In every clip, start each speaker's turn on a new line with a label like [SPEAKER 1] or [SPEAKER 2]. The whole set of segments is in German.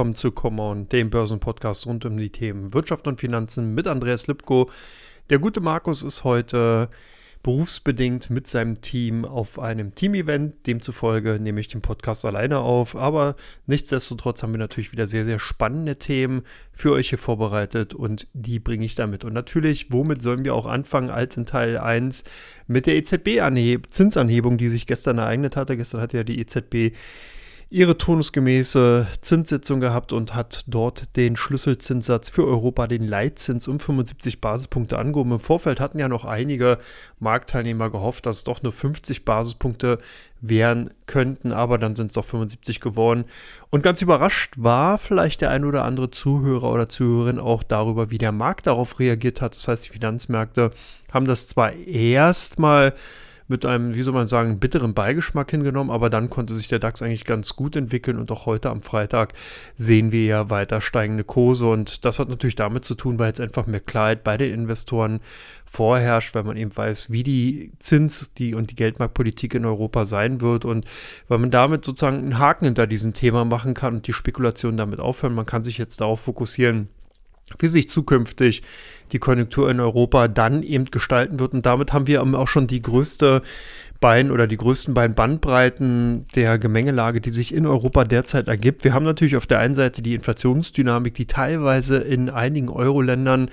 [SPEAKER 1] willkommen zu Common, dem Börsenpodcast rund um die Themen Wirtschaft und Finanzen mit Andreas Lipko. Der gute Markus ist heute berufsbedingt mit seinem Team auf einem Team-Event. Demzufolge nehme ich den Podcast alleine auf. Aber nichtsdestotrotz haben wir natürlich wieder sehr, sehr spannende Themen für euch hier vorbereitet und die bringe ich damit. Und natürlich, womit sollen wir auch anfangen als in Teil 1 mit der EZB-Zinsanhebung, die sich gestern ereignet hatte. Gestern hat ja die EZB ihre turnusgemäße Zinssitzung gehabt und hat dort den Schlüsselzinssatz für Europa, den Leitzins um 75 Basispunkte angehoben. Im Vorfeld hatten ja noch einige Marktteilnehmer gehofft, dass es doch nur 50 Basispunkte wären könnten, aber dann sind es doch 75 geworden. Und ganz überrascht war vielleicht der ein oder andere Zuhörer oder Zuhörerin auch darüber, wie der Markt darauf reagiert hat. Das heißt, die Finanzmärkte haben das zwar erstmal mit einem, wie soll man sagen, bitteren Beigeschmack hingenommen, aber dann konnte sich der DAX eigentlich ganz gut entwickeln. Und auch heute am Freitag sehen wir ja weiter steigende Kurse. Und das hat natürlich damit zu tun, weil jetzt einfach mehr Klarheit bei den Investoren vorherrscht, weil man eben weiß, wie die Zins- die und die Geldmarktpolitik in Europa sein wird. Und weil man damit sozusagen einen Haken hinter diesem Thema machen kann und die Spekulation damit aufhören. Man kann sich jetzt darauf fokussieren, wie sich zukünftig die Konjunktur in Europa dann eben gestalten wird. Und damit haben wir auch schon die größte Bein oder die größten beiden Bandbreiten der Gemengelage, die sich in Europa derzeit ergibt. Wir haben natürlich auf der einen Seite die Inflationsdynamik, die teilweise in einigen Euro-Ländern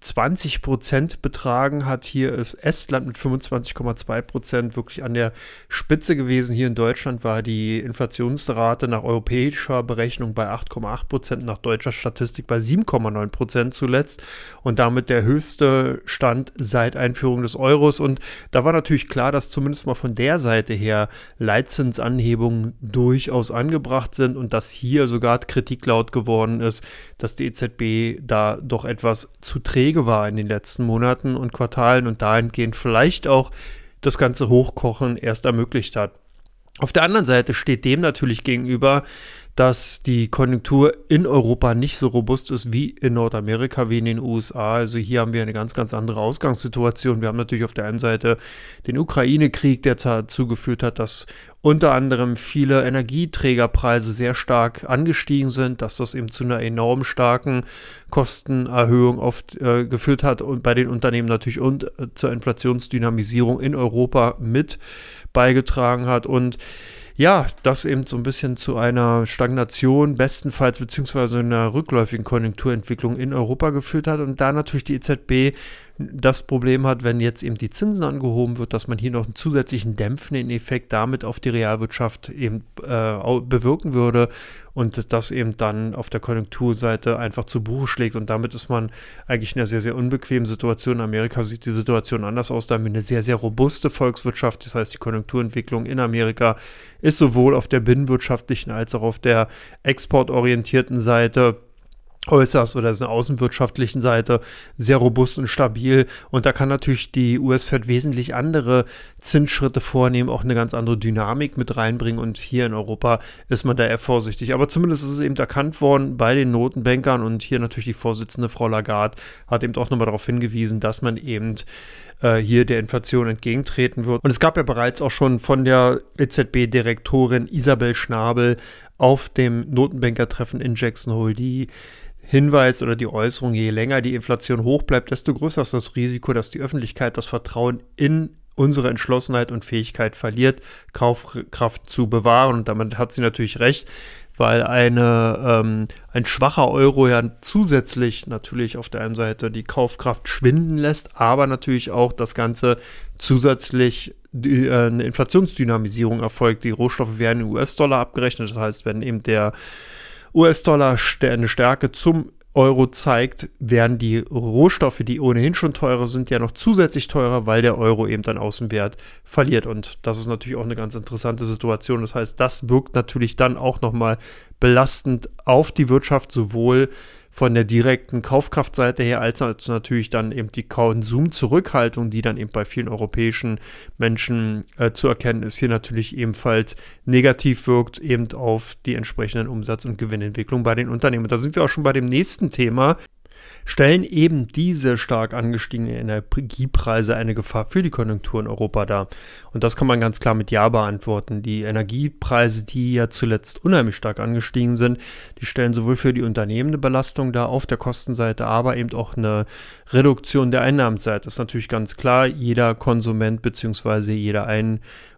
[SPEAKER 1] 20 Prozent betragen hat. Hier ist Estland mit 25,2 Prozent wirklich an der Spitze gewesen. Hier in Deutschland war die Inflationsrate nach europäischer Berechnung bei 8,8 Prozent, nach deutscher Statistik bei 7,9 Prozent zuletzt und damit der höchste Stand seit Einführung des Euros. Und da war natürlich klar, dass zumindest mal von der Seite her Leitzinsanhebungen durchaus angebracht sind und dass hier sogar Kritik laut geworden ist, dass die EZB da doch etwas zu träge Wege war in den letzten Monaten und Quartalen und dahingehend vielleicht auch das ganze Hochkochen erst ermöglicht hat. Auf der anderen Seite steht dem natürlich gegenüber, dass die Konjunktur in Europa nicht so robust ist wie in Nordamerika, wie in den USA. Also hier haben wir eine ganz, ganz andere Ausgangssituation. Wir haben natürlich auf der einen Seite den Ukraine-Krieg, der dazu geführt hat, dass unter anderem viele Energieträgerpreise sehr stark angestiegen sind, dass das eben zu einer enorm starken Kostenerhöhung oft äh, geführt hat und bei den Unternehmen natürlich und äh, zur Inflationsdynamisierung in Europa mit beigetragen hat und ja, das eben so ein bisschen zu einer Stagnation, bestenfalls beziehungsweise einer rückläufigen Konjunkturentwicklung in Europa geführt hat und da natürlich die EZB das Problem hat, wenn jetzt eben die Zinsen angehoben wird, dass man hier noch einen zusätzlichen dämpfenden Effekt damit auf die Realwirtschaft eben äh, bewirken würde und das eben dann auf der Konjunkturseite einfach zu Buche schlägt. Und damit ist man eigentlich in einer sehr, sehr unbequemen Situation. In Amerika sieht die Situation anders aus, da haben wir eine sehr, sehr robuste Volkswirtschaft, das heißt die Konjunkturentwicklung in Amerika ist sowohl auf der binnenwirtschaftlichen als auch auf der exportorientierten Seite äußerst oder der außenwirtschaftlichen Seite sehr robust und stabil. Und da kann natürlich die US-Fed wesentlich andere Zinsschritte vornehmen, auch eine ganz andere Dynamik mit reinbringen. Und hier in Europa ist man da eher vorsichtig. Aber zumindest ist es eben erkannt worden bei den Notenbankern und hier natürlich die Vorsitzende Frau Lagarde hat eben auch nochmal darauf hingewiesen, dass man eben äh, hier der Inflation entgegentreten wird. Und es gab ja bereits auch schon von der EZB-Direktorin Isabel Schnabel auf dem Notenbankertreffen in Jackson Hole die Hinweis oder die Äußerung, je länger die Inflation hoch bleibt, desto größer ist das Risiko, dass die Öffentlichkeit das Vertrauen in unsere Entschlossenheit und Fähigkeit verliert, Kaufkraft zu bewahren. Und damit hat sie natürlich recht, weil eine, ähm, ein schwacher Euro ja zusätzlich natürlich auf der einen Seite die Kaufkraft schwinden lässt, aber natürlich auch das Ganze zusätzlich äh, eine Inflationsdynamisierung erfolgt. Die Rohstoffe werden in US-Dollar abgerechnet, das heißt, wenn eben der US-Dollar eine Stärke zum Euro zeigt, werden die Rohstoffe, die ohnehin schon teurer sind, ja noch zusätzlich teurer, weil der Euro eben dann Außenwert verliert. Und das ist natürlich auch eine ganz interessante Situation. Das heißt, das wirkt natürlich dann auch nochmal belastend auf die Wirtschaft, sowohl von der direkten Kaufkraftseite her, als auch natürlich dann eben die Konsumzurückhaltung, die dann eben bei vielen europäischen Menschen äh, zu erkennen ist, hier natürlich ebenfalls negativ wirkt, eben auf die entsprechenden Umsatz- und Gewinnentwicklung bei den Unternehmen. Da sind wir auch schon bei dem nächsten Thema, stellen eben diese stark angestiegenen Energiepreise eine Gefahr für die Konjunktur in Europa dar? Und das kann man ganz klar mit Ja beantworten. Die Energiepreise, die ja zuletzt unheimlich stark angestiegen sind, die stellen sowohl für die Unternehmen eine Belastung dar auf der Kostenseite, aber eben auch eine Reduktion der Einnahmenseite. Das ist natürlich ganz klar. Jeder Konsument bzw. jeder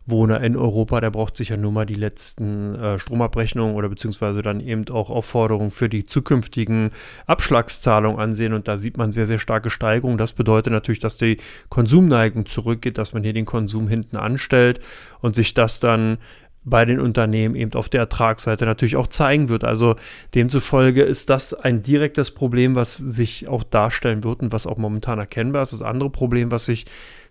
[SPEAKER 1] Einwohner in Europa, der braucht sich ja nur mal die letzten äh, Stromabrechnungen oder beziehungsweise dann eben auch Aufforderungen für die zukünftigen Abschlagszahlungen ansehen. Und da sieht man sehr, sehr starke Steigerungen. Das bedeutet natürlich, dass die Konsumneigung zurückgeht, dass man hier den Konsum hinten anstellt und sich das dann bei den Unternehmen eben auf der Ertragsseite natürlich auch zeigen wird. Also demzufolge ist das ein direktes Problem, was sich auch darstellen wird und was auch momentan erkennbar ist. Das andere Problem, was sich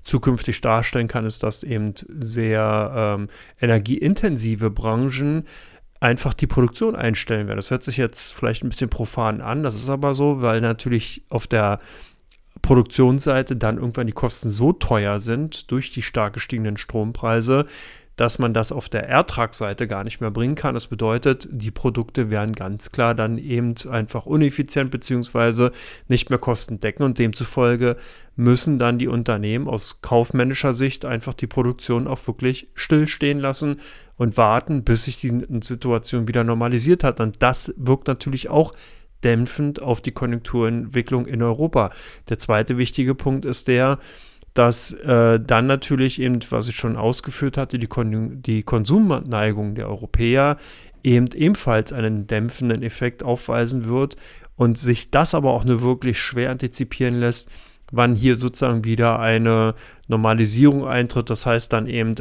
[SPEAKER 1] zukünftig darstellen kann, ist, dass eben sehr ähm, energieintensive Branchen einfach die Produktion einstellen werden. Das hört sich jetzt vielleicht ein bisschen profan an, das ist aber so, weil natürlich auf der Produktionsseite dann irgendwann die Kosten so teuer sind durch die stark gestiegenen Strompreise, dass man das auf der Ertragsseite gar nicht mehr bringen kann. Das bedeutet, die Produkte werden ganz klar dann eben einfach uneffizient bzw. nicht mehr kostendeckend und demzufolge müssen dann die Unternehmen aus kaufmännischer Sicht einfach die Produktion auch wirklich stillstehen lassen und warten, bis sich die Situation wieder normalisiert hat. Und das wirkt natürlich auch dämpfend auf die Konjunkturentwicklung in Europa. Der zweite wichtige Punkt ist der, dass äh, dann natürlich eben, was ich schon ausgeführt hatte, die, Kon die Konsumneigung der Europäer eben ebenfalls einen dämpfenden Effekt aufweisen wird und sich das aber auch nur wirklich schwer antizipieren lässt, wann hier sozusagen wieder eine Normalisierung eintritt. Das heißt dann eben,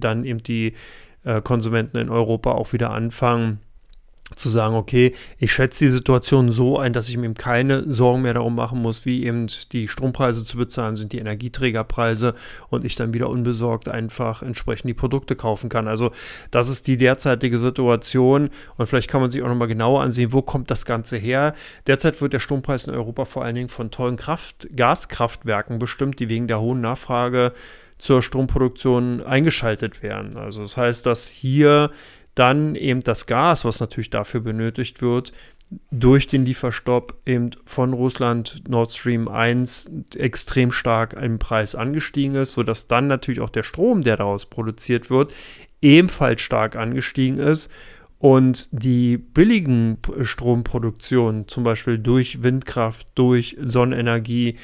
[SPEAKER 1] dann eben die äh, Konsumenten in Europa auch wieder anfangen, zu sagen, okay, ich schätze die Situation so ein, dass ich mir keine Sorgen mehr darum machen muss, wie eben die Strompreise zu bezahlen sind, die Energieträgerpreise und ich dann wieder unbesorgt einfach entsprechend die Produkte kaufen kann. Also das ist die derzeitige Situation und vielleicht kann man sich auch nochmal genauer ansehen, wo kommt das Ganze her. Derzeit wird der Strompreis in Europa vor allen Dingen von tollen Kraft Gaskraftwerken bestimmt, die wegen der hohen Nachfrage zur Stromproduktion eingeschaltet werden. Also das heißt, dass hier dann eben das Gas, was natürlich dafür benötigt wird, durch den Lieferstopp eben von Russland Nord Stream 1 extrem stark im Preis angestiegen ist, sodass dann natürlich auch der Strom, der daraus produziert wird, ebenfalls stark angestiegen ist. Und die billigen Stromproduktionen, zum Beispiel durch Windkraft, durch Sonnenenergie,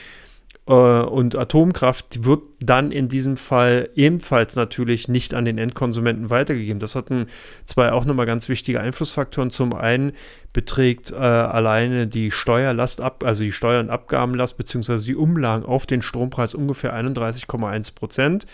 [SPEAKER 1] und Atomkraft wird dann in diesem Fall ebenfalls natürlich nicht an den Endkonsumenten weitergegeben. Das hatten zwei auch nochmal ganz wichtige Einflussfaktoren. Zum einen beträgt äh, alleine die Steuerlast ab, also die Steuer- und Abgabenlast beziehungsweise die Umlagen auf den Strompreis ungefähr 31,1 Prozent.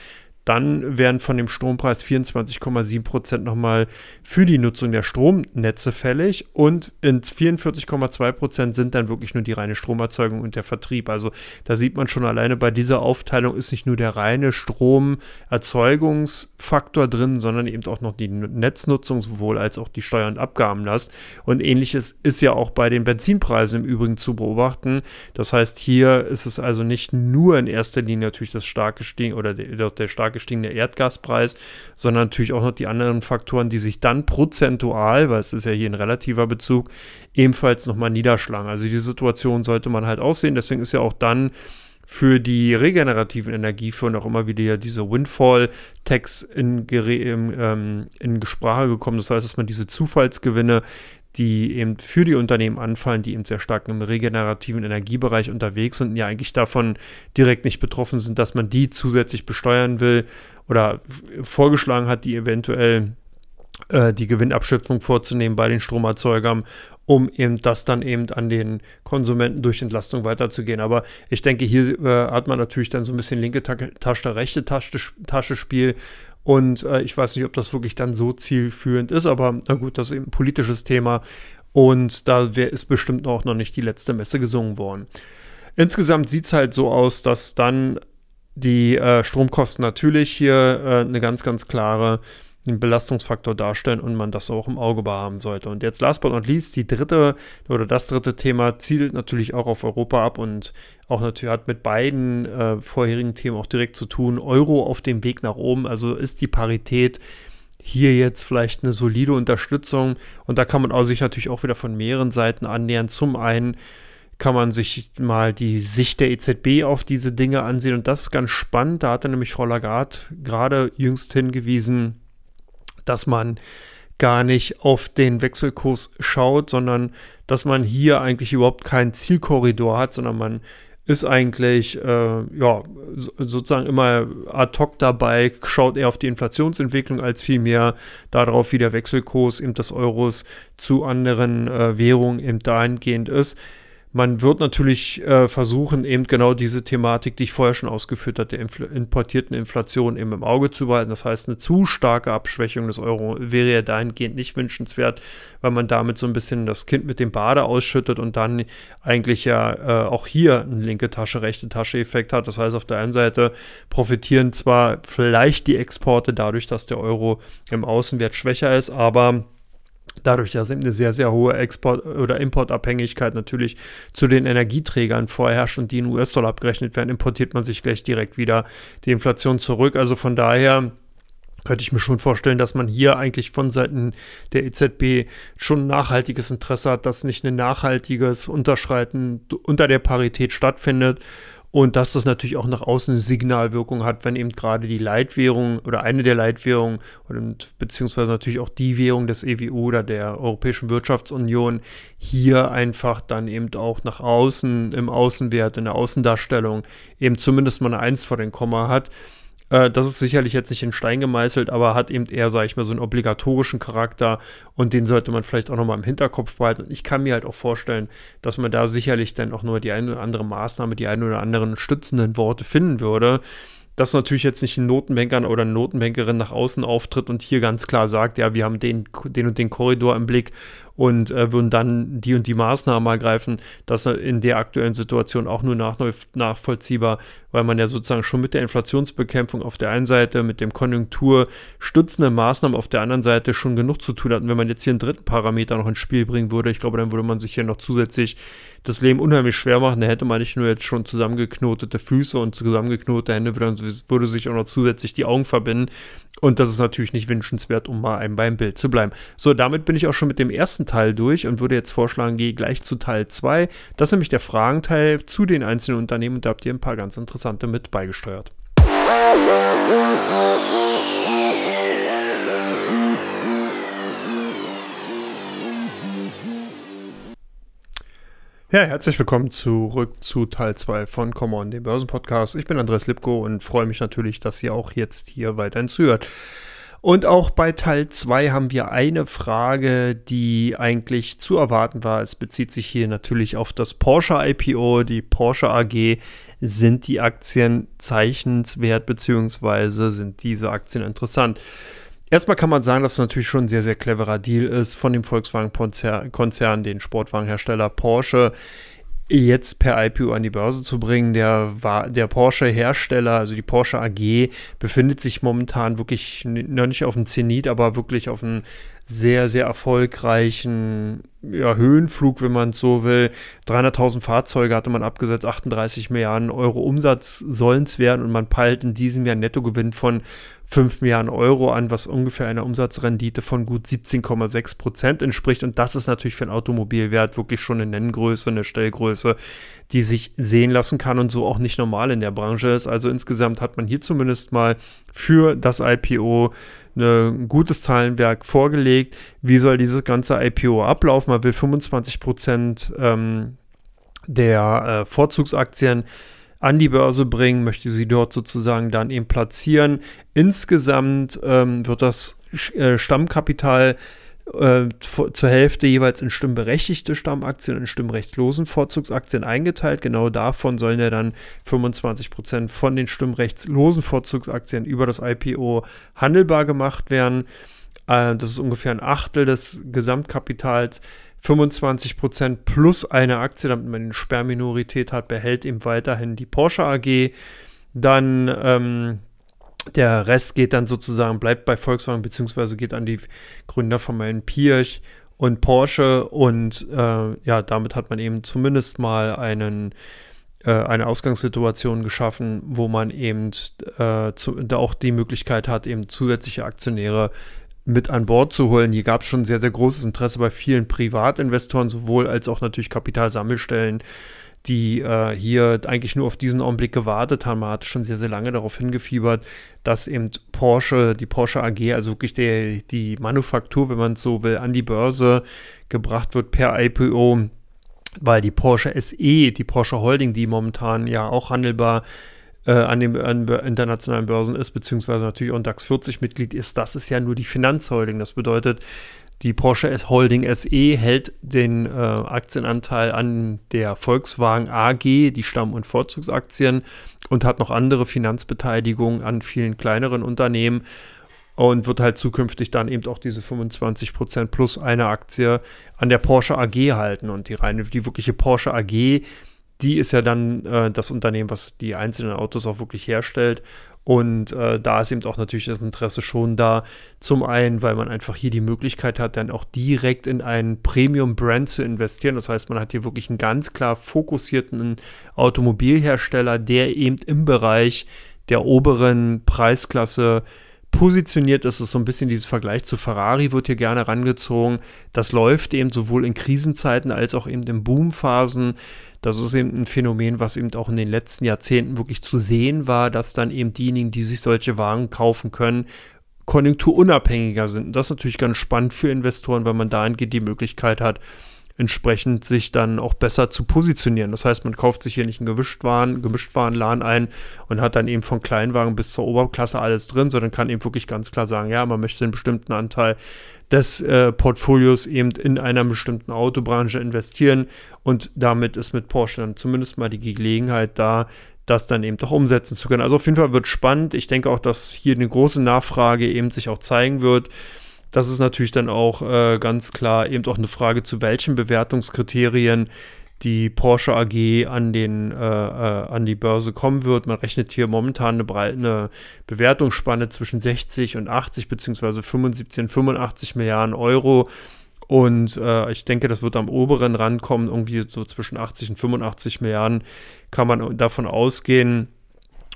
[SPEAKER 1] Dann werden von dem Strompreis 24,7 Prozent nochmal für die Nutzung der Stromnetze fällig und in 44,2 Prozent sind dann wirklich nur die reine Stromerzeugung und der Vertrieb. Also da sieht man schon alleine bei dieser Aufteilung ist nicht nur der reine Stromerzeugungsfaktor drin, sondern eben auch noch die Netznutzung sowohl als auch die Steuer- und Abgabenlast. Und ähnliches ist ja auch bei den Benzinpreisen im Übrigen zu beobachten. Das heißt, hier ist es also nicht nur in erster Linie natürlich das starke Stehen oder der, der starke gestiegene Erdgaspreis, sondern natürlich auch noch die anderen Faktoren, die sich dann prozentual, weil es ist ja hier ein relativer Bezug, ebenfalls nochmal niederschlagen. Also die Situation sollte man halt aussehen. Deswegen ist ja auch dann für die regenerativen Energiefirmen auch immer wieder diese Windfall-Tax in, ähm, in Sprache gekommen. Das heißt, dass man diese Zufallsgewinne, die eben für die Unternehmen anfallen, die eben sehr stark im regenerativen Energiebereich unterwegs sind und ja eigentlich davon direkt nicht betroffen sind, dass man die zusätzlich besteuern will oder vorgeschlagen hat, die eventuell äh, die Gewinnabschöpfung vorzunehmen bei den Stromerzeugern, um eben das dann eben an den Konsumenten durch Entlastung weiterzugehen. Aber ich denke, hier äh, hat man natürlich dann so ein bisschen linke Tasche, rechte Tasche, Tasche Spiel und äh, ich weiß nicht, ob das wirklich dann so zielführend ist, aber na gut, das ist eben ein politisches Thema. Und da wär, ist bestimmt auch noch nicht die letzte Messe gesungen worden. Insgesamt sieht es halt so aus, dass dann die äh, Stromkosten natürlich hier äh, eine ganz, ganz klare einen Belastungsfaktor darstellen und man das auch im Auge behaben sollte. Und jetzt last but not least, die dritte oder das dritte Thema zielt natürlich auch auf Europa ab und auch natürlich hat mit beiden äh, vorherigen Themen auch direkt zu tun. Euro auf dem Weg nach oben, also ist die Parität hier jetzt vielleicht eine solide Unterstützung und da kann man auch sich natürlich auch wieder von mehreren Seiten annähern. Zum einen kann man sich mal die Sicht der EZB auf diese Dinge ansehen. Und das ist ganz spannend. Da hatte nämlich Frau Lagarde gerade jüngst hingewiesen, dass man gar nicht auf den Wechselkurs schaut, sondern dass man hier eigentlich überhaupt keinen Zielkorridor hat, sondern man ist eigentlich äh, ja, sozusagen immer ad hoc dabei, schaut eher auf die Inflationsentwicklung als vielmehr darauf, wie der Wechselkurs eben des Euros zu anderen äh, Währungen eben dahingehend ist. Man wird natürlich äh, versuchen, eben genau diese Thematik, die ich vorher schon ausgeführt hatte, der Infl importierten Inflation eben im Auge zu behalten. Das heißt, eine zu starke Abschwächung des Euro wäre ja dahingehend nicht wünschenswert, weil man damit so ein bisschen das Kind mit dem Bade ausschüttet und dann eigentlich ja äh, auch hier einen linke Tasche, rechte Tasche-Effekt hat. Das heißt, auf der einen Seite profitieren zwar vielleicht die Exporte dadurch, dass der Euro im Außenwert schwächer ist, aber Dadurch, dass eben eine sehr, sehr hohe Export- oder Importabhängigkeit natürlich zu den Energieträgern vorherrscht und die in US-Dollar abgerechnet werden, importiert man sich gleich direkt wieder die Inflation zurück. Also von daher könnte ich mir schon vorstellen, dass man hier eigentlich von Seiten der EZB schon nachhaltiges Interesse hat, dass nicht ein nachhaltiges Unterschreiten unter der Parität stattfindet und dass das natürlich auch nach außen eine Signalwirkung hat, wenn eben gerade die Leitwährung oder eine der Leitwährungen und beziehungsweise natürlich auch die Währung des EWU oder der Europäischen Wirtschaftsunion hier einfach dann eben auch nach außen im Außenwert, in der Außendarstellung eben zumindest mal eine Eins vor den Komma hat. Äh, das ist sicherlich jetzt nicht in Stein gemeißelt, aber hat eben eher, sage ich mal, so einen obligatorischen Charakter und den sollte man vielleicht auch nochmal im Hinterkopf behalten. Und ich kann mir halt auch vorstellen, dass man da sicherlich dann auch nur die eine oder andere Maßnahme, die ein oder anderen stützenden Worte finden würde dass natürlich jetzt nicht ein Notenbanker oder eine Notenbankerin nach außen auftritt und hier ganz klar sagt, ja, wir haben den, den und den Korridor im Blick und äh, würden dann die und die Maßnahmen ergreifen. Das ist in der aktuellen Situation auch nur nach, nachvollziehbar, weil man ja sozusagen schon mit der Inflationsbekämpfung auf der einen Seite, mit dem konjunkturstützenden Maßnahmen auf der anderen Seite schon genug zu tun hat. Und wenn man jetzt hier einen dritten Parameter noch ins Spiel bringen würde, ich glaube, dann würde man sich hier noch zusätzlich das Leben unheimlich schwer machen. Da hätte man nicht nur jetzt schon zusammengeknotete Füße und zusammengeknotete Hände, würde, würde sich auch noch zusätzlich die Augen verbinden. Und das ist natürlich nicht wünschenswert, um mal einem beim Bild zu bleiben. So, damit bin ich auch schon mit dem ersten Teil durch und würde jetzt vorschlagen, gehe gleich zu Teil 2. Das ist nämlich der Fragenteil zu den einzelnen Unternehmen und da habt ihr ein paar ganz interessante mit beigesteuert. Ja, herzlich willkommen zurück zu Teil 2 von Come On, dem Börsenpodcast. Ich bin Andreas Lipko und freue mich natürlich, dass ihr auch jetzt hier weiterhin zuhört. Und auch bei Teil 2 haben wir eine Frage, die eigentlich zu erwarten war. Es bezieht sich hier natürlich auf das Porsche IPO, die Porsche AG. Sind die Aktien zeichnenswert, beziehungsweise sind diese Aktien interessant? Erstmal kann man sagen, dass es natürlich schon ein sehr, sehr cleverer Deal ist von dem Volkswagen-Konzern, den Sportwagenhersteller Porsche, jetzt per IPO an die Börse zu bringen. Der, der Porsche-Hersteller, also die Porsche AG, befindet sich momentan wirklich noch nicht auf dem Zenit, aber wirklich auf einem sehr, sehr erfolgreichen ja, Höhenflug, wenn man es so will. 300.000 Fahrzeuge hatte man abgesetzt, 38 Milliarden Euro Umsatz sollen es werden und man peilt in diesem Jahr einen Nettogewinn von 5 Milliarden Euro an, was ungefähr einer Umsatzrendite von gut 17,6 Prozent entspricht. Und das ist natürlich für ein Automobilwert wirklich schon eine Nenngröße, eine Stellgröße, die sich sehen lassen kann und so auch nicht normal in der Branche ist. Also insgesamt hat man hier zumindest mal für das IPO ein gutes Zahlenwerk vorgelegt. Wie soll dieses ganze IPO ablaufen? Man will 25 Prozent ähm, der äh, Vorzugsaktien an die Börse bringen, möchte sie dort sozusagen dann eben platzieren. Insgesamt ähm, wird das äh, Stammkapital äh, zur Hälfte jeweils in stimmberechtigte Stammaktien und in stimmrechtslosen Vorzugsaktien eingeteilt. Genau davon sollen ja dann 25% von den stimmrechtslosen Vorzugsaktien über das IPO handelbar gemacht werden. Äh, das ist ungefähr ein Achtel des Gesamtkapitals. 25% plus eine Aktie, damit man eine Sperrminorität hat, behält eben weiterhin die Porsche AG. Dann ähm, der Rest geht dann sozusagen, bleibt bei Volkswagen, beziehungsweise geht an die Gründer von meinen Pirch und Porsche. Und äh, ja, damit hat man eben zumindest mal einen, äh, eine Ausgangssituation geschaffen, wo man eben äh, zu, auch die Möglichkeit hat, eben zusätzliche Aktionäre mit an Bord zu holen. Hier gab es schon sehr, sehr großes Interesse bei vielen Privatinvestoren, sowohl als auch natürlich Kapitalsammelstellen, die äh, hier eigentlich nur auf diesen Augenblick gewartet haben. Man hat schon sehr, sehr lange darauf hingefiebert, dass eben Porsche, die Porsche AG, also wirklich der, die Manufaktur, wenn man es so will, an die Börse gebracht wird per IPO, weil die Porsche SE, die Porsche Holding, die momentan ja auch handelbar äh, an den internationalen Börsen ist, beziehungsweise natürlich auch ein DAX 40 Mitglied ist, das ist ja nur die Finanzholding. Das bedeutet, die Porsche Holding SE hält den äh, Aktienanteil an der Volkswagen AG, die Stamm- und Vorzugsaktien, und hat noch andere Finanzbeteiligungen an vielen kleineren Unternehmen und wird halt zukünftig dann eben auch diese 25% plus eine Aktie an der Porsche AG halten. Und die reine, die wirkliche Porsche AG, die ist ja dann äh, das Unternehmen, was die einzelnen Autos auch wirklich herstellt. Und äh, da ist eben auch natürlich das Interesse schon da. Zum einen, weil man einfach hier die Möglichkeit hat, dann auch direkt in einen Premium-Brand zu investieren. Das heißt, man hat hier wirklich einen ganz klar fokussierten Automobilhersteller, der eben im Bereich der oberen Preisklasse positioniert ist. Es so ein bisschen dieses Vergleich zu Ferrari wird hier gerne herangezogen. Das läuft eben sowohl in Krisenzeiten als auch eben in Boomphasen. Das ist eben ein Phänomen, was eben auch in den letzten Jahrzehnten wirklich zu sehen war, dass dann eben diejenigen, die sich solche Wagen kaufen können, konjunkturunabhängiger sind. Und das ist natürlich ganz spannend für Investoren, weil man dahingehend die Möglichkeit hat, entsprechend sich dann auch besser zu positionieren. Das heißt, man kauft sich hier nicht einen Gemischtwaren, Gemischtwarenladen ein und hat dann eben von Kleinwagen bis zur Oberklasse alles drin, sondern kann eben wirklich ganz klar sagen, ja, man möchte einen bestimmten Anteil des äh, Portfolios eben in einer bestimmten Autobranche investieren und damit ist mit Porsche dann zumindest mal die Gelegenheit da, das dann eben doch umsetzen zu können. Also auf jeden Fall wird spannend. Ich denke auch, dass hier eine große Nachfrage eben sich auch zeigen wird. Das ist natürlich dann auch äh, ganz klar eben auch eine Frage, zu welchen Bewertungskriterien die Porsche AG an, den, äh, äh, an die Börse kommen wird. Man rechnet hier momentan eine, breite Bewertungsspanne zwischen 60 und 80 beziehungsweise 75 und 85 Milliarden Euro. Und äh, ich denke, das wird am oberen Rand kommen, irgendwie so zwischen 80 und 85 Milliarden kann man davon ausgehen.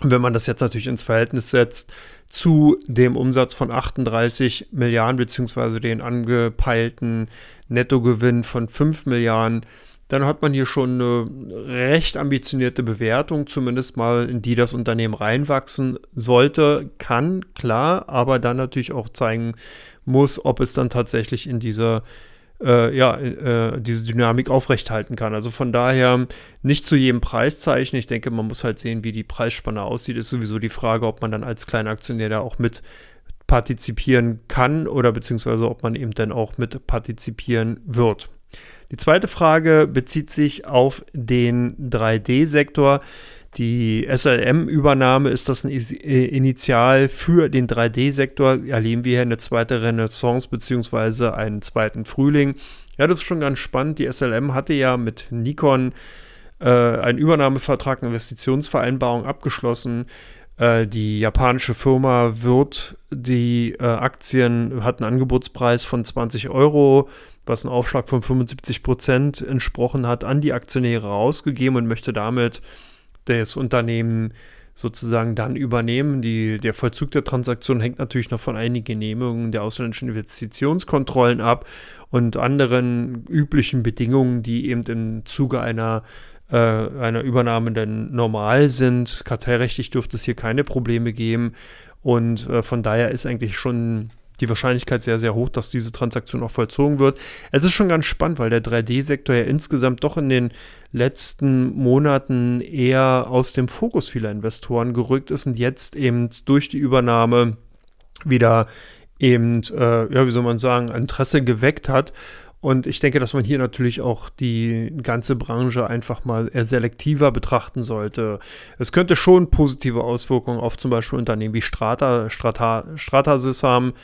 [SPEAKER 1] Wenn man das jetzt natürlich ins Verhältnis setzt zu dem Umsatz von 38 Milliarden beziehungsweise den angepeilten Nettogewinn von 5 Milliarden, dann hat man hier schon eine recht ambitionierte Bewertung, zumindest mal, in die das Unternehmen reinwachsen sollte, kann, klar, aber dann natürlich auch zeigen muss, ob es dann tatsächlich in dieser äh, ja, äh, diese Dynamik aufrechthalten kann. Also von daher nicht zu jedem Preiszeichen. Ich denke, man muss halt sehen, wie die Preisspanne aussieht. Ist sowieso die Frage, ob man dann als kleiner Aktionär da auch mit partizipieren kann oder beziehungsweise ob man eben dann auch mit partizipieren wird. Die zweite Frage bezieht sich auf den 3D-Sektor. Die SLM-Übernahme ist das äh, Initial für den 3D-Sektor. Erleben wir hier eine zweite Renaissance beziehungsweise einen zweiten Frühling. Ja, das ist schon ganz spannend. Die SLM hatte ja mit Nikon äh, einen Übernahmevertrag, eine Investitionsvereinbarung abgeschlossen. Äh, die japanische Firma wird die äh, Aktien, hat einen Angebotspreis von 20 Euro was einen Aufschlag von 75 Prozent entsprochen hat, an die Aktionäre rausgegeben und möchte damit das Unternehmen sozusagen dann übernehmen. Die, der Vollzug der Transaktion hängt natürlich noch von einigen Genehmigungen der ausländischen Investitionskontrollen ab und anderen üblichen Bedingungen, die eben im Zuge einer, äh, einer Übernahme dann normal sind. Kartellrechtlich dürfte es hier keine Probleme geben und äh, von daher ist eigentlich schon die Wahrscheinlichkeit sehr, sehr hoch, dass diese Transaktion auch vollzogen wird. Es ist schon ganz spannend, weil der 3D-Sektor ja insgesamt doch in den letzten Monaten eher aus dem Fokus vieler Investoren gerückt ist und jetzt eben durch die Übernahme wieder eben, äh, ja, wie soll man sagen, Interesse geweckt hat. Und ich denke, dass man hier natürlich auch die ganze Branche einfach mal eher selektiver betrachten sollte. Es könnte schon positive Auswirkungen auf zum Beispiel Unternehmen wie Strata, Strata, Stratasys haben,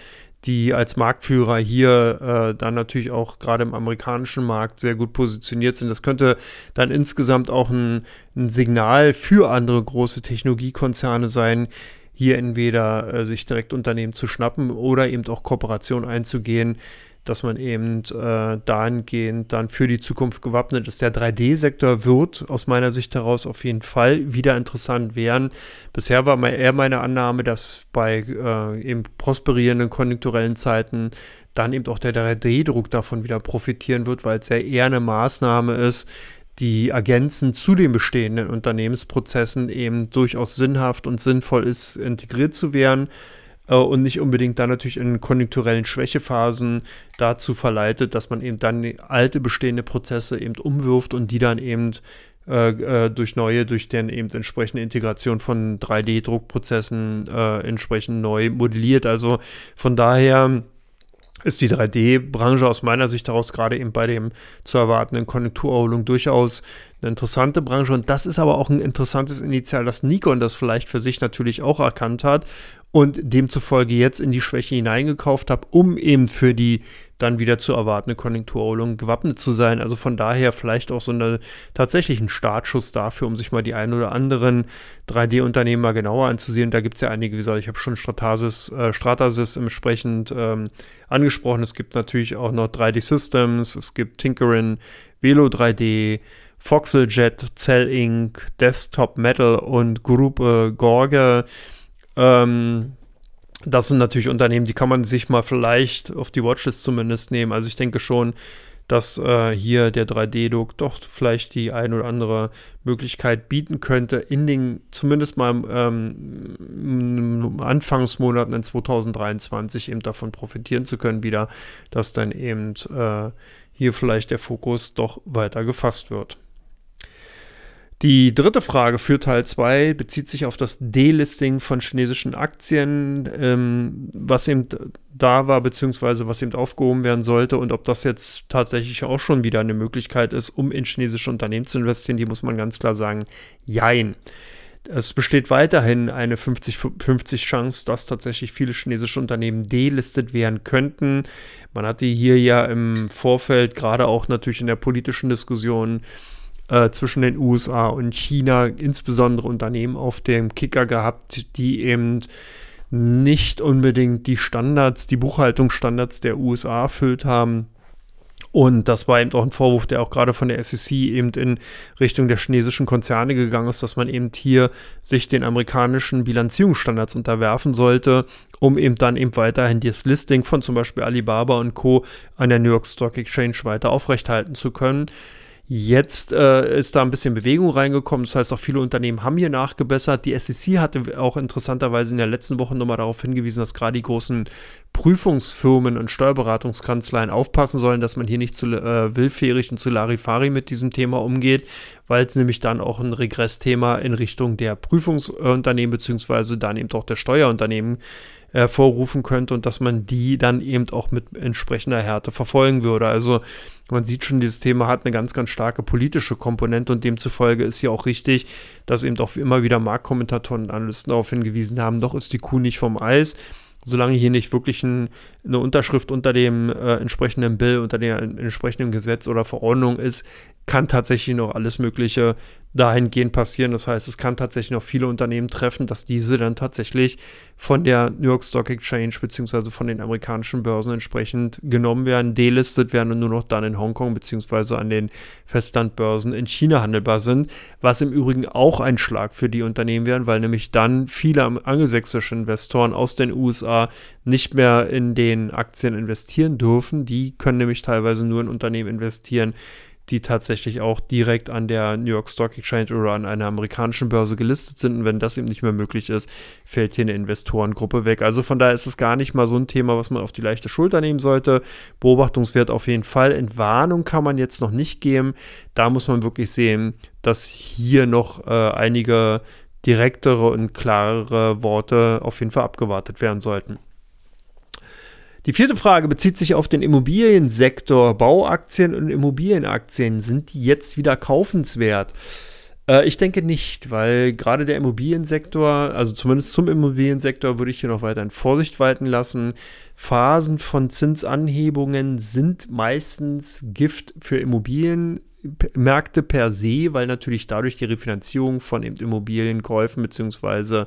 [SPEAKER 1] die als Marktführer hier äh, dann natürlich auch gerade im amerikanischen Markt sehr gut positioniert sind. Das könnte dann insgesamt auch ein, ein Signal für andere große Technologiekonzerne sein, hier entweder äh, sich direkt Unternehmen zu schnappen oder eben auch Kooperation einzugehen, dass man eben äh, dahingehend dann für die Zukunft gewappnet ist. Der 3D-Sektor wird aus meiner Sicht heraus auf jeden Fall wieder interessant werden. Bisher war eher meine Annahme, dass bei äh, eben prosperierenden konjunkturellen Zeiten dann eben auch der 3D-Druck davon wieder profitieren wird, weil es ja eher eine Maßnahme ist, die ergänzend zu den bestehenden Unternehmensprozessen eben durchaus sinnhaft und sinnvoll ist, integriert zu werden und nicht unbedingt dann natürlich in konjunkturellen Schwächephasen dazu verleitet, dass man eben dann alte bestehende Prozesse eben umwirft und die dann eben äh, äh durch neue, durch den eben entsprechende Integration von 3D-Druckprozessen äh, entsprechend neu modelliert. Also von daher ist die 3D-Branche aus meiner Sicht daraus gerade eben bei dem zu erwartenden Konjunkturerholung durchaus eine interessante Branche. Und das ist aber auch ein interessantes Initial, dass Nikon das vielleicht für sich natürlich auch erkannt hat und demzufolge jetzt in die Schwäche hineingekauft hat, um eben für die dann wieder zu erwartende Konjunkturerholung gewappnet zu sein. Also von daher vielleicht auch so eine tatsächlichen Startschuss dafür, um sich mal die ein oder anderen 3D-Unternehmen mal genauer anzusehen. Da gibt es ja einige, wie gesagt, ich habe schon Stratasys, äh, Stratasys entsprechend ähm, angesprochen. Es gibt natürlich auch noch 3D Systems, es gibt Tinkerin, Velo 3D, Voxeljet, Cell Inc., Desktop Metal und Gruppe Gorge. Ähm, das sind natürlich Unternehmen, die kann man sich mal vielleicht auf die Watchlist zumindest nehmen. Also ich denke schon, dass äh, hier der 3D-Druck doch vielleicht die ein oder andere Möglichkeit bieten könnte, in den zumindest mal ähm, Anfangsmonaten in 2023 eben davon profitieren zu können, wieder, dass dann eben äh, hier vielleicht der Fokus doch weiter gefasst wird. Die dritte Frage für Teil 2 bezieht sich auf das Delisting von chinesischen Aktien, ähm, was eben da war, beziehungsweise was eben aufgehoben werden sollte und ob das jetzt tatsächlich auch schon wieder eine Möglichkeit ist, um in chinesische Unternehmen zu investieren, die muss man ganz klar sagen, jein. Es besteht weiterhin eine 50-50 Chance, dass tatsächlich viele chinesische Unternehmen delistet werden könnten. Man hatte hier ja im Vorfeld, gerade auch natürlich in der politischen Diskussion, äh, zwischen den USA und China insbesondere Unternehmen auf dem Kicker gehabt, die eben nicht unbedingt die Standards, die Buchhaltungsstandards der USA erfüllt haben. Und das war eben auch ein Vorwurf, der auch gerade von der SEC eben in Richtung der chinesischen Konzerne gegangen ist, dass man eben hier sich den amerikanischen Bilanzierungsstandards unterwerfen sollte, um eben dann eben weiterhin das Listing von zum Beispiel Alibaba und Co. an der New York Stock Exchange weiter aufrechthalten zu können. Jetzt äh, ist da ein bisschen Bewegung reingekommen. Das heißt, auch viele Unternehmen haben hier nachgebessert. Die SEC hatte auch interessanterweise in der letzten Woche nochmal darauf hingewiesen, dass gerade die großen Prüfungsfirmen und Steuerberatungskanzleien aufpassen sollen, dass man hier nicht zu äh, willfährig und zu Larifari mit diesem Thema umgeht, weil es nämlich dann auch ein Regressthema in Richtung der Prüfungsunternehmen beziehungsweise dann eben auch der Steuerunternehmen hervorrufen könnte und dass man die dann eben auch mit entsprechender Härte verfolgen würde. Also man sieht schon, dieses Thema hat eine ganz, ganz starke politische Komponente und demzufolge ist ja auch richtig, dass eben auch immer wieder Marktkommentatoren und Analysten darauf hingewiesen haben, doch ist die Kuh nicht vom Eis solange hier nicht wirklich ein, eine Unterschrift unter dem äh, entsprechenden Bill, unter dem entsprechenden Gesetz oder Verordnung ist, kann tatsächlich noch alles Mögliche dahingehend passieren. Das heißt, es kann tatsächlich noch viele Unternehmen treffen, dass diese dann tatsächlich von der New York Stock Exchange beziehungsweise von den amerikanischen Börsen entsprechend genommen werden, delistet werden und nur noch dann in Hongkong beziehungsweise an den Festlandbörsen in China handelbar sind, was im Übrigen auch ein Schlag für die Unternehmen wäre, weil nämlich dann viele angelsächsische Investoren aus den USA nicht mehr in den Aktien investieren dürfen. Die können nämlich teilweise nur in Unternehmen investieren, die tatsächlich auch direkt an der New York Stock Exchange oder an einer amerikanischen Börse gelistet sind. Und wenn das eben nicht mehr möglich ist, fällt hier eine Investorengruppe weg. Also von daher ist es gar nicht mal so ein Thema, was man auf die leichte Schulter nehmen sollte. Beobachtungswert auf jeden Fall. Entwarnung kann man jetzt noch nicht geben. Da muss man wirklich sehen, dass hier noch äh, einige direktere und klarere Worte auf jeden Fall abgewartet werden sollten. Die vierte Frage bezieht sich auf den Immobiliensektor. Bauaktien und Immobilienaktien, sind die jetzt wieder kaufenswert? Äh, ich denke nicht, weil gerade der Immobiliensektor, also zumindest zum Immobiliensektor, würde ich hier noch weiterhin Vorsicht walten lassen. Phasen von Zinsanhebungen sind meistens Gift für Immobilienmärkte per se, weil natürlich dadurch die Refinanzierung von Immobilienkäufen bzw.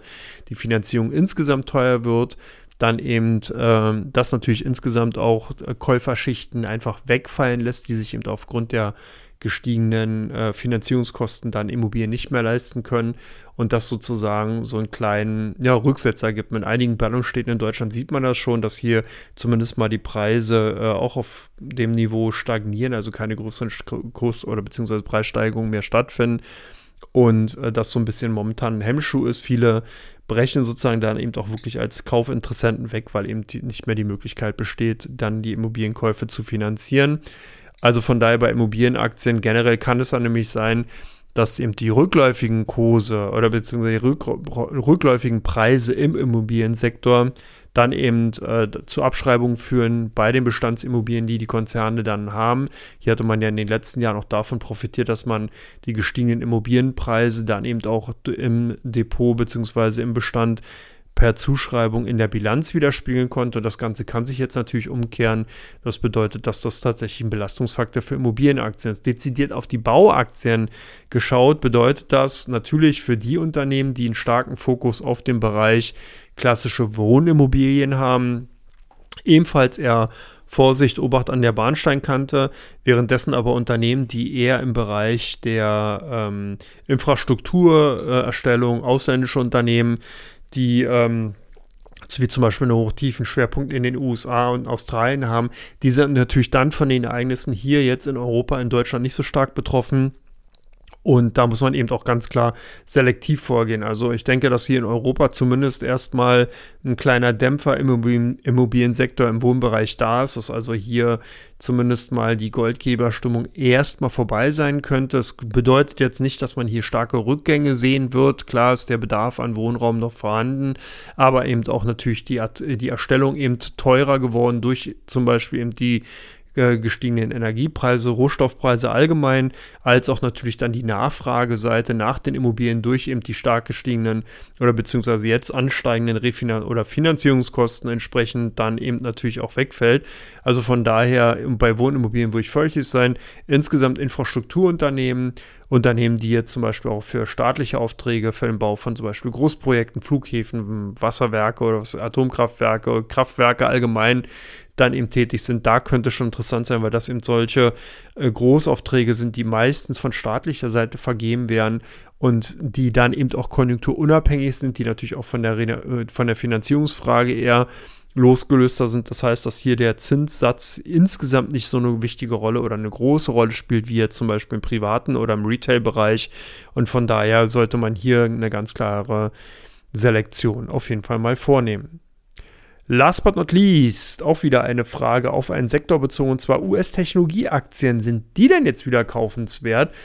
[SPEAKER 1] die Finanzierung insgesamt teuer wird. dann eben äh, das natürlich insgesamt auch äh, Käuferschichten einfach wegfallen lässt, die sich eben aufgrund der gestiegenen äh, Finanzierungskosten dann Immobilien nicht mehr leisten können und das sozusagen so einen kleinen ja, Rücksetzer gibt. Mit einigen Ballungsstädten in Deutschland sieht man das schon, dass hier zumindest mal die Preise äh, auch auf dem Niveau stagnieren, also keine größeren Kurs- oder beziehungsweise Preissteigerungen mehr stattfinden und äh, das so ein bisschen momentan ein Hemmschuh ist. Viele brechen sozusagen dann eben auch wirklich als Kaufinteressenten weg, weil eben die, nicht mehr die Möglichkeit besteht, dann die Immobilienkäufe zu finanzieren. Also von daher bei Immobilienaktien generell kann es dann nämlich sein, dass eben die rückläufigen Kurse oder beziehungsweise die rück, rückläufigen Preise im Immobiliensektor dann eben äh, zu Abschreibungen führen bei den Bestandsimmobilien, die die Konzerne dann haben. Hier hatte man ja in den letzten Jahren auch davon profitiert, dass man die gestiegenen Immobilienpreise dann eben auch im Depot beziehungsweise im Bestand per Zuschreibung in der Bilanz widerspiegeln konnte. Und das Ganze kann sich jetzt natürlich umkehren. Das bedeutet, dass das tatsächlich ein Belastungsfaktor für Immobilienaktien ist. Dezidiert auf die Bauaktien geschaut, bedeutet das natürlich für die Unternehmen, die einen starken Fokus auf den Bereich klassische Wohnimmobilien haben, ebenfalls eher Vorsicht, Obacht an der Bahnsteinkante, währenddessen aber Unternehmen, die eher im Bereich der ähm, Infrastrukturerstellung, ausländische Unternehmen, die ähm, wie zum Beispiel einen hochtiefen Schwerpunkt in den USA und Australien haben, die sind natürlich dann von den Ereignissen hier jetzt in Europa, in Deutschland nicht so stark betroffen. Und da muss man eben auch ganz klar selektiv vorgehen. Also ich denke, dass hier in Europa zumindest erstmal ein kleiner Dämpfer im Immobilien Immobiliensektor im Wohnbereich da ist, dass also hier zumindest mal die Goldgeberstimmung erstmal vorbei sein könnte. Es bedeutet jetzt nicht, dass man hier starke Rückgänge sehen wird. Klar ist der Bedarf an Wohnraum noch vorhanden, aber eben auch natürlich die, die Erstellung eben teurer geworden durch zum Beispiel eben die gestiegenen Energiepreise, Rohstoffpreise allgemein, als auch natürlich dann die Nachfrageseite nach den Immobilien durch eben die stark gestiegenen oder beziehungsweise jetzt ansteigenden Refinan oder Finanzierungskosten entsprechend dann eben natürlich auch wegfällt. Also von daher bei Wohnimmobilien würde ich feuchtig sein. Insgesamt Infrastrukturunternehmen, Unternehmen, die jetzt zum Beispiel auch für staatliche Aufträge, für den Bau von zum Beispiel Großprojekten, Flughäfen, Wasserwerke oder Atomkraftwerke, Kraftwerke allgemein dann eben tätig sind. Da könnte schon interessant sein, weil das eben solche äh, Großaufträge sind, die meistens von staatlicher Seite vergeben werden und die dann eben auch konjunkturunabhängig sind, die natürlich auch von der, äh, von der Finanzierungsfrage eher losgelöster sind. Das heißt, dass hier der Zinssatz insgesamt nicht so eine wichtige Rolle oder eine große Rolle spielt, wie jetzt zum Beispiel im privaten oder im Retail-Bereich. Und von daher sollte man hier eine ganz klare Selektion auf jeden Fall mal vornehmen. Last but not least, auch wieder eine Frage auf einen Sektor bezogen, und zwar US-Technologieaktien. Sind die denn jetzt wieder kaufenswert?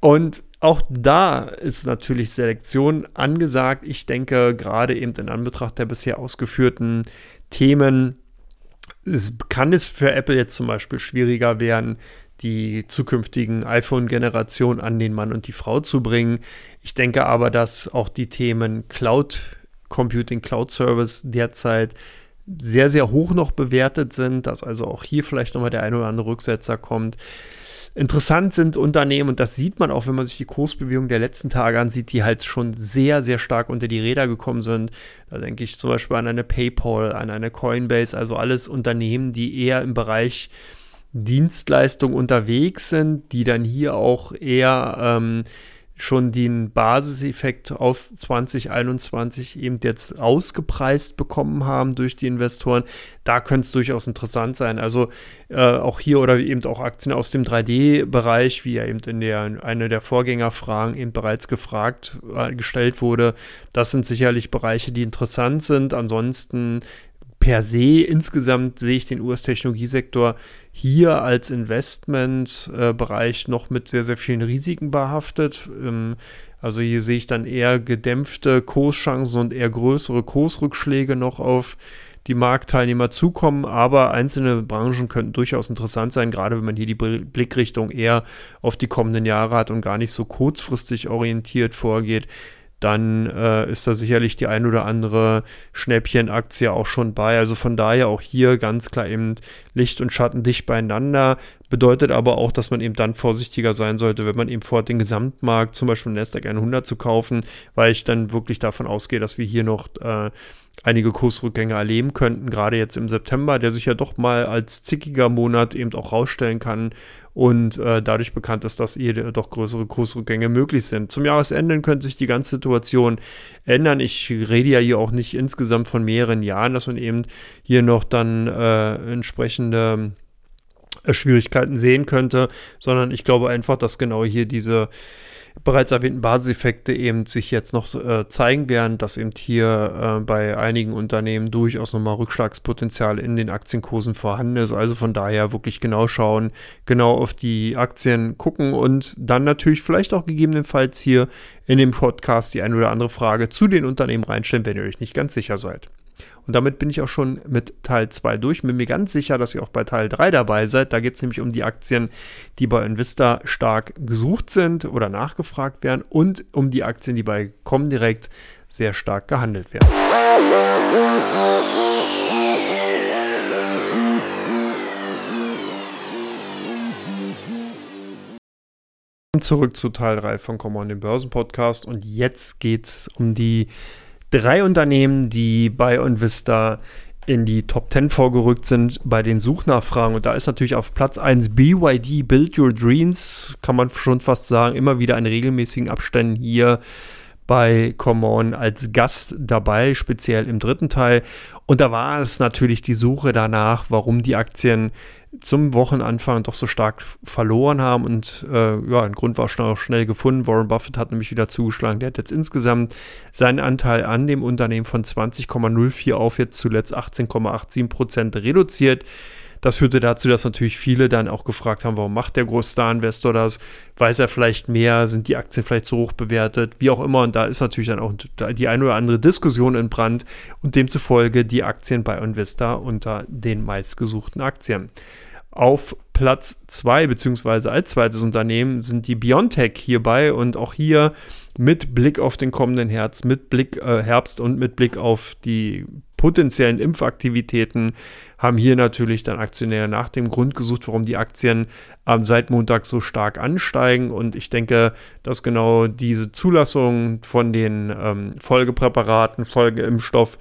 [SPEAKER 1] Und auch da ist natürlich Selektion angesagt. Ich denke, gerade eben in Anbetracht der bisher ausgeführten Themen es kann es für Apple jetzt zum Beispiel schwieriger werden, die zukünftigen iPhone-Generationen an den Mann und die Frau zu bringen. Ich denke aber, dass auch die Themen Cloud Computing Cloud Service derzeit sehr, sehr hoch noch bewertet sind, dass also auch hier vielleicht nochmal der ein oder andere Rücksetzer kommt. Interessant sind Unternehmen, und das sieht man auch, wenn man sich die Kursbewegung der letzten Tage ansieht, die halt schon sehr, sehr stark unter die Räder gekommen sind. Da denke ich zum Beispiel an eine PayPal, an eine Coinbase, also alles Unternehmen, die eher im Bereich Dienstleistung unterwegs sind, die dann hier auch eher ähm, schon den Basiseffekt aus 2021 eben jetzt ausgepreist bekommen haben durch die Investoren, da könnte es durchaus interessant sein. Also äh, auch hier oder eben auch Aktien aus dem 3D-Bereich, wie ja eben in der eine der Vorgängerfragen eben bereits gefragt äh, gestellt wurde, das sind sicherlich Bereiche, die interessant sind. Ansonsten per se insgesamt sehe ich den US-Technologiesektor hier als Investmentbereich noch mit sehr, sehr vielen Risiken behaftet. Ähm, also hier sehe ich dann eher gedämpfte Kurschancen und eher größere Kursrückschläge noch auf die Marktteilnehmer zukommen, aber einzelne Branchen könnten durchaus interessant sein, gerade wenn man hier die Blickrichtung eher auf die kommenden Jahre hat und gar nicht so kurzfristig orientiert vorgeht dann äh, ist da sicherlich die ein oder andere Schnäppchenaktie auch schon bei. Also von daher auch hier ganz klar eben Licht und Schatten dicht beieinander. Bedeutet aber auch, dass man eben dann vorsichtiger sein sollte, wenn man eben vorhat, den Gesamtmarkt, zum Beispiel Nasdaq 100 zu kaufen, weil ich dann wirklich davon ausgehe, dass wir hier noch äh, einige Kursrückgänge erleben könnten, gerade jetzt im September, der sich ja doch mal als zickiger Monat eben auch rausstellen kann und äh, dadurch bekannt ist, dass hier doch größere Kursrückgänge möglich sind. Zum Jahresende könnte sich die ganze Situation ändern. Ich rede ja hier auch nicht insgesamt von mehreren Jahren, dass man eben hier noch dann äh, entsprechende äh, Schwierigkeiten sehen könnte, sondern ich glaube einfach, dass genau hier diese bereits erwähnten Basiseffekte eben sich jetzt noch äh, zeigen werden, dass eben hier äh, bei einigen Unternehmen durchaus nochmal Rückschlagspotenzial in den Aktienkursen vorhanden ist. Also von daher wirklich genau schauen, genau auf die Aktien gucken und dann natürlich vielleicht auch gegebenenfalls hier in dem Podcast die eine oder andere Frage zu den Unternehmen reinstellen, wenn ihr euch nicht ganz sicher seid. Und damit bin ich auch schon mit Teil 2 durch. Bin mir ganz sicher, dass ihr auch bei Teil 3 dabei seid. Da geht es nämlich um die Aktien, die bei Invista stark gesucht sind oder nachgefragt werden und um die Aktien, die bei Comdirect sehr stark gehandelt werden. Zurück zu Teil 3 von Common den Börsen Podcast und jetzt geht es um die drei Unternehmen, die bei Onvista in die Top 10 vorgerückt sind bei den Suchnachfragen. Und da ist natürlich auf Platz 1 BYD Build Your Dreams, kann man schon fast sagen, immer wieder in regelmäßigen Abständen hier bei Common als Gast dabei, speziell im dritten Teil. Und da war es natürlich die Suche danach, warum die Aktien zum Wochenanfang doch so stark verloren haben. Und äh, ja, ein Grund war schnell, schnell gefunden. Warren Buffett hat nämlich wieder zugeschlagen. Der hat jetzt insgesamt seinen Anteil an dem Unternehmen von 20,04 auf jetzt zuletzt 18,87 Prozent reduziert. Das führte dazu, dass natürlich viele dann auch gefragt haben, warum macht der Großstar-Investor das? Weiß er vielleicht mehr? Sind die Aktien vielleicht zu hoch bewertet? Wie auch immer. Und da ist natürlich dann auch die eine oder andere Diskussion in Brand und demzufolge die Aktien bei Investa unter den meistgesuchten Aktien. Auf Platz 2 beziehungsweise als zweites Unternehmen sind die Biontech hierbei und auch hier mit Blick auf den kommenden Herbst, mit Blick äh, Herbst und mit Blick auf die potenziellen Impfaktivitäten haben hier natürlich dann Aktionäre nach dem Grund gesucht, warum die Aktien ähm, seit Montag so stark ansteigen. Und ich denke, dass genau diese Zulassung von den ähm, Folgepräparaten, Folgeimpfstoff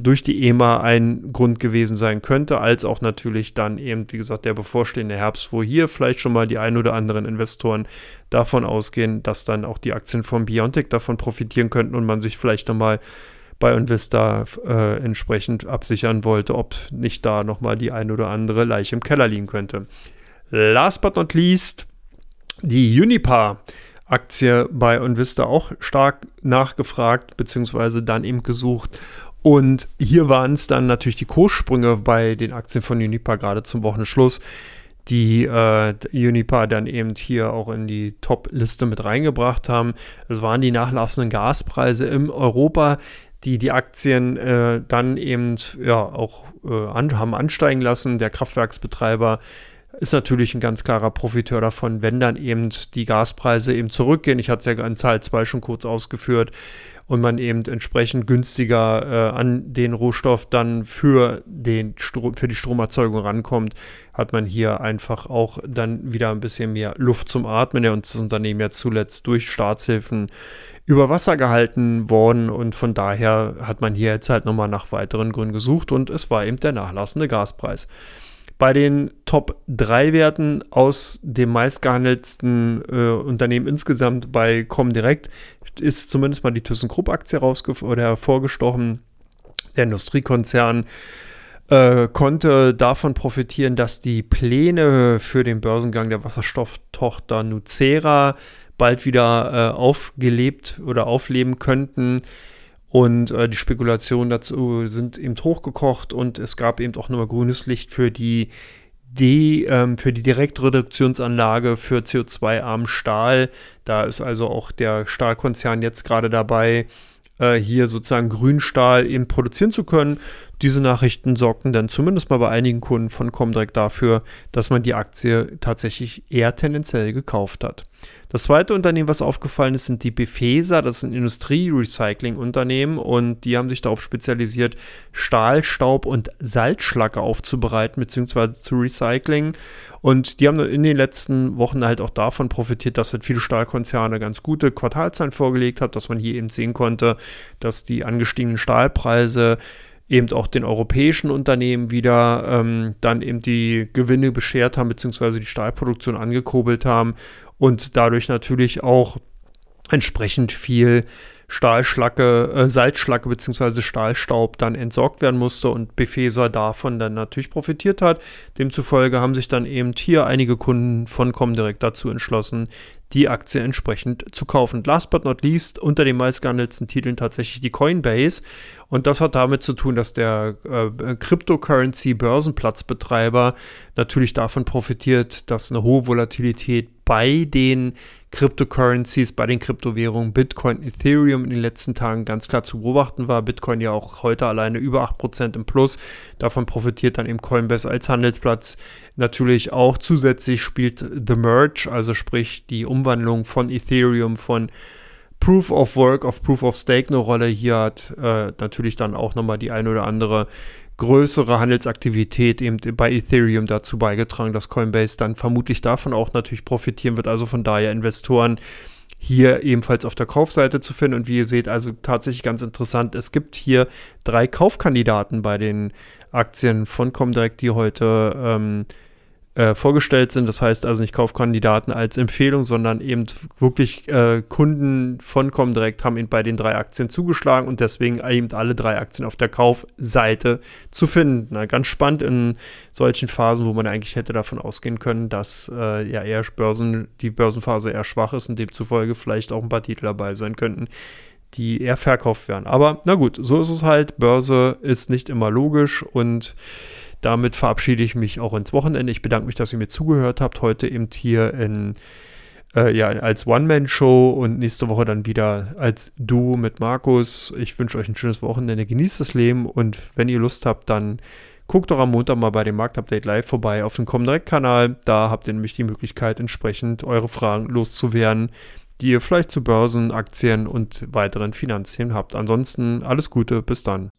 [SPEAKER 1] durch die EMA ein Grund gewesen sein könnte, als auch natürlich dann eben, wie gesagt, der bevorstehende Herbst, wo hier vielleicht schon mal die ein oder anderen Investoren davon ausgehen, dass dann auch die Aktien von Biontech davon profitieren könnten und man sich vielleicht nochmal bei Invista äh, entsprechend absichern wollte, ob nicht da nochmal die ein oder andere Leiche im Keller liegen könnte. Last but not least, die Unipa. Aktie bei Invista auch stark nachgefragt, beziehungsweise dann eben gesucht. Und hier waren es dann natürlich die Kurssprünge bei den Aktien von Unipa gerade zum Wochenschluss, die äh, Unipa dann eben hier auch in die Top-Liste mit reingebracht haben. Es waren die nachlassenden Gaspreise in Europa, die die Aktien äh, dann eben ja auch äh, an, haben ansteigen lassen. Der Kraftwerksbetreiber ist natürlich ein ganz klarer Profiteur davon, wenn dann eben die Gaspreise eben zurückgehen. Ich hatte es ja in Zahl 2 schon kurz ausgeführt und man eben entsprechend günstiger äh, an den Rohstoff dann für, den für die Stromerzeugung rankommt, hat man hier einfach auch dann wieder ein bisschen mehr Luft zum Atmen. Ja, und das Unternehmen ja zuletzt durch Staatshilfen über Wasser gehalten worden und von daher hat man hier jetzt halt nochmal nach weiteren Gründen gesucht und es war eben der nachlassende Gaspreis. Bei den Top 3 Werten aus dem meistgehandelten äh, Unternehmen insgesamt bei Comdirect ist zumindest mal die ThyssenKrupp Aktie oder hervorgestochen. Der Industriekonzern äh, konnte davon profitieren, dass die Pläne für den Börsengang der Wasserstofftochter Nucera bald wieder äh, aufgelebt oder aufleben könnten. Und äh, die Spekulationen dazu sind eben hochgekocht und es gab eben auch nochmal grünes Licht für die, die ähm, für die Direktreduktionsanlage für CO2-armen Stahl. Da ist also auch der Stahlkonzern jetzt gerade dabei, äh, hier sozusagen Grünstahl eben produzieren zu können. Diese Nachrichten sorgten dann zumindest mal bei einigen Kunden von Comdirect dafür, dass man die Aktie tatsächlich eher tendenziell gekauft hat. Das zweite Unternehmen, was aufgefallen ist, sind die Befesa. Das ist ein Industrie-Recycling-Unternehmen und die haben sich darauf spezialisiert, Stahl, Staub und Salzschlacke aufzubereiten bzw. zu recyceln. Und die haben in den letzten Wochen halt auch davon profitiert, dass halt viele Stahlkonzerne ganz gute Quartalzahlen vorgelegt hat, dass man hier eben sehen konnte, dass die angestiegenen Stahlpreise eben auch den europäischen Unternehmen wieder ähm, dann eben die Gewinne beschert haben, beziehungsweise die Stahlproduktion angekurbelt haben und dadurch natürlich auch entsprechend viel Stahlschlacke, äh, Salzschlacke bzw. Stahlstaub dann entsorgt werden musste und Befeser davon dann natürlich profitiert hat. Demzufolge haben sich dann eben hier einige Kunden von Comdirect dazu entschlossen, die Aktie entsprechend zu kaufen. Last but not least, unter den meistgehandelten Titeln tatsächlich die Coinbase. Und das hat damit zu tun, dass der äh, Cryptocurrency-Börsenplatzbetreiber natürlich davon profitiert, dass eine hohe Volatilität bei den Cryptocurrencies, bei den Kryptowährungen Bitcoin, Ethereum in den letzten Tagen ganz klar zu beobachten war. Bitcoin ja auch heute alleine über 8% im Plus. Davon profitiert dann eben Coinbase als Handelsplatz. Natürlich auch zusätzlich spielt The Merge, also sprich die Umwandlung von Ethereum von Proof of Work auf Proof of Stake eine Rolle. Hier hat äh, natürlich dann auch nochmal die ein oder andere größere Handelsaktivität eben bei Ethereum dazu beigetragen, dass Coinbase dann vermutlich davon auch natürlich profitieren wird. Also von daher Investoren hier ebenfalls auf der Kaufseite zu finden. Und wie ihr seht, also tatsächlich ganz interessant, es gibt hier drei Kaufkandidaten bei den Aktien von Comdirect, die heute ähm, äh, vorgestellt sind. Das heißt also nicht Kaufkandidaten als Empfehlung, sondern eben wirklich äh, Kunden von Comdirect haben ihn bei den drei Aktien zugeschlagen und deswegen eben alle drei Aktien auf der Kaufseite zu finden. Na, ganz spannend in solchen Phasen, wo man eigentlich hätte davon ausgehen können, dass äh, ja eher Börsen, die Börsenphase eher schwach ist und demzufolge vielleicht auch ein paar Titel dabei sein könnten, die eher verkauft werden. Aber na gut, so ist es halt. Börse ist nicht immer logisch und damit verabschiede ich mich auch ins Wochenende. Ich bedanke mich, dass ihr mir zugehört habt. Heute eben hier in, äh, ja, als One-Man-Show und nächste Woche dann wieder als Duo mit Markus. Ich wünsche euch ein schönes Wochenende. Genießt das Leben und wenn ihr Lust habt, dann guckt doch am Montag mal bei dem Marktupdate live vorbei auf dem Comdirect-Kanal. Da habt ihr nämlich die Möglichkeit, entsprechend eure Fragen loszuwerden, die ihr vielleicht zu Börsen, Aktien und weiteren Finanzthemen habt. Ansonsten alles Gute, bis dann.